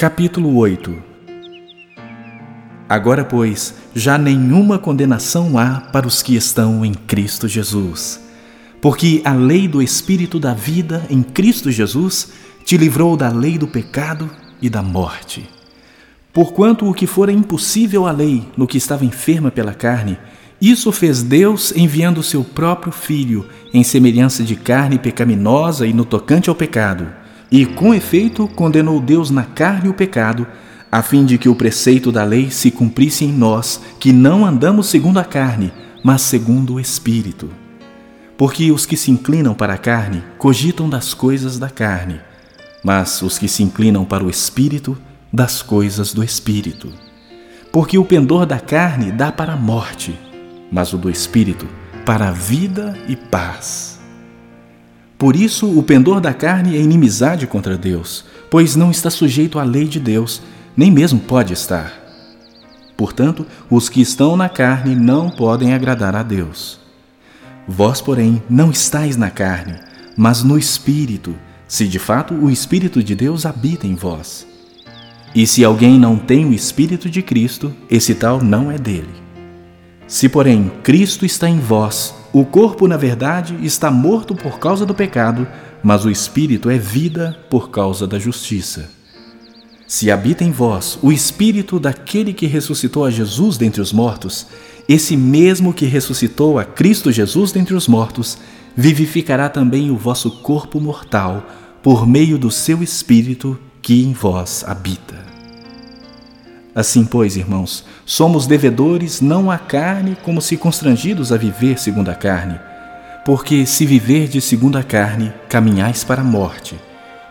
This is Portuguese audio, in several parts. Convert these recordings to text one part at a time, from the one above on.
Capítulo 8 Agora, pois, já nenhuma condenação há para os que estão em Cristo Jesus. Porque a lei do Espírito da vida em Cristo Jesus te livrou da lei do pecado e da morte. Porquanto o que fora impossível à lei no que estava enferma pela carne, isso fez Deus enviando o seu próprio Filho em semelhança de carne pecaminosa e no tocante ao pecado. E com efeito condenou Deus na carne o pecado, a fim de que o preceito da lei se cumprisse em nós, que não andamos segundo a carne, mas segundo o Espírito. Porque os que se inclinam para a carne cogitam das coisas da carne, mas os que se inclinam para o Espírito, das coisas do Espírito. Porque o pendor da carne dá para a morte, mas o do Espírito para a vida e paz. Por isso, o pendor da carne é inimizade contra Deus, pois não está sujeito à lei de Deus, nem mesmo pode estar. Portanto, os que estão na carne não podem agradar a Deus. Vós, porém, não estáis na carne, mas no Espírito, se de fato o Espírito de Deus habita em vós. E se alguém não tem o Espírito de Cristo, esse tal não é dele. Se, porém, Cristo está em vós, o corpo, na verdade, está morto por causa do pecado, mas o Espírito é vida por causa da justiça. Se habita em vós o Espírito daquele que ressuscitou a Jesus dentre os mortos, esse mesmo que ressuscitou a Cristo Jesus dentre os mortos, vivificará também o vosso corpo mortal por meio do seu Espírito que em vós habita. Assim, pois, irmãos, somos devedores não à carne, como se constrangidos a viver segundo a carne. Porque se viverdes segundo a carne, caminhais para a morte.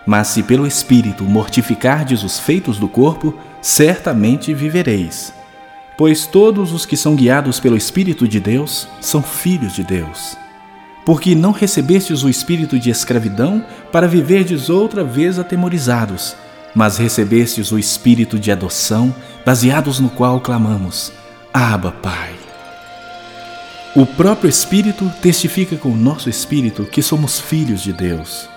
Mas se pelo Espírito mortificardes os feitos do corpo, certamente vivereis. Pois todos os que são guiados pelo Espírito de Deus são filhos de Deus. Porque não recebestes o espírito de escravidão para viverdes outra vez atemorizados, mas recebestes o espírito de adoção, baseados no qual clamamos: Abba, Pai. O próprio Espírito testifica com o nosso espírito que somos filhos de Deus.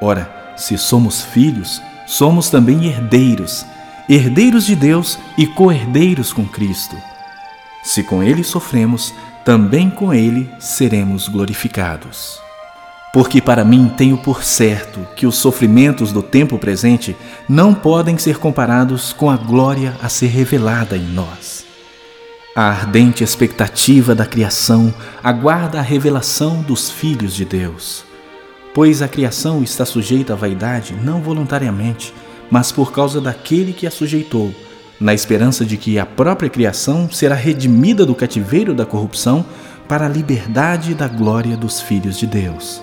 Ora, se somos filhos, somos também herdeiros, herdeiros de Deus e co-herdeiros com Cristo. Se com Ele sofremos, também com Ele seremos glorificados. Porque para mim tenho por certo que os sofrimentos do tempo presente não podem ser comparados com a glória a ser revelada em nós. A ardente expectativa da criação aguarda a revelação dos filhos de Deus. Pois a criação está sujeita à vaidade não voluntariamente, mas por causa daquele que a sujeitou, na esperança de que a própria criação será redimida do cativeiro da corrupção para a liberdade da glória dos filhos de Deus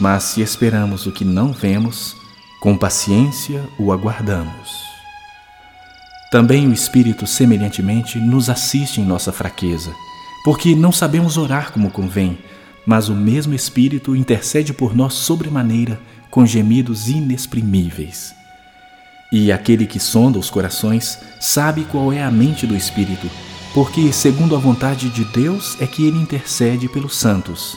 Mas se esperamos o que não vemos, com paciência o aguardamos. Também o Espírito, semelhantemente, nos assiste em nossa fraqueza, porque não sabemos orar como convém, mas o mesmo Espírito intercede por nós sobremaneira com gemidos inexprimíveis. E aquele que sonda os corações sabe qual é a mente do Espírito, porque, segundo a vontade de Deus, é que ele intercede pelos santos.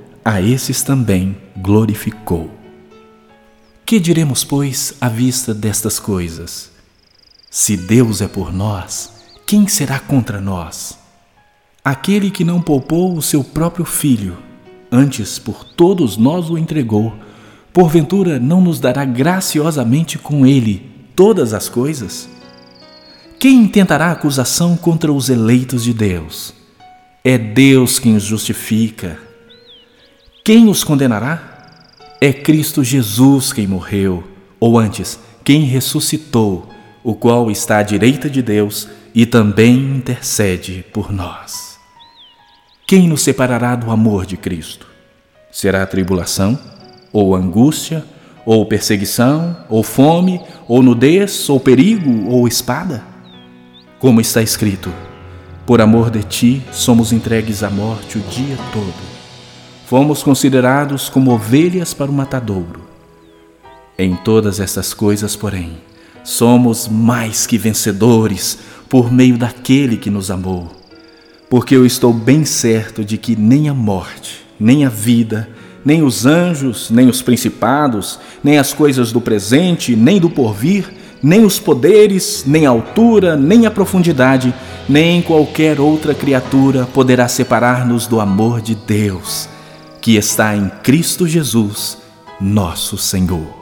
a esses também glorificou. Que diremos, pois, à vista destas coisas? Se Deus é por nós, quem será contra nós? Aquele que não poupou o seu próprio filho, antes por todos nós o entregou, porventura não nos dará graciosamente com ele todas as coisas? quem intentará acusação contra os eleitos de Deus? É Deus quem os justifica. Quem os condenará? É Cristo Jesus quem morreu, ou antes, quem ressuscitou, o qual está à direita de Deus e também intercede por nós. Quem nos separará do amor de Cristo? Será a tribulação, ou angústia, ou perseguição, ou fome, ou nudez, ou perigo, ou espada? Como está escrito: Por amor de ti somos entregues à morte o dia todo. Fomos considerados como ovelhas para o matadouro. Em todas estas coisas, porém, somos mais que vencedores por meio daquele que nos amou. Porque eu estou bem certo de que nem a morte, nem a vida, nem os anjos, nem os principados, nem as coisas do presente, nem do porvir, nem os poderes, nem a altura, nem a profundidade, nem qualquer outra criatura poderá separar-nos do amor de Deus, que está em Cristo Jesus, nosso Senhor.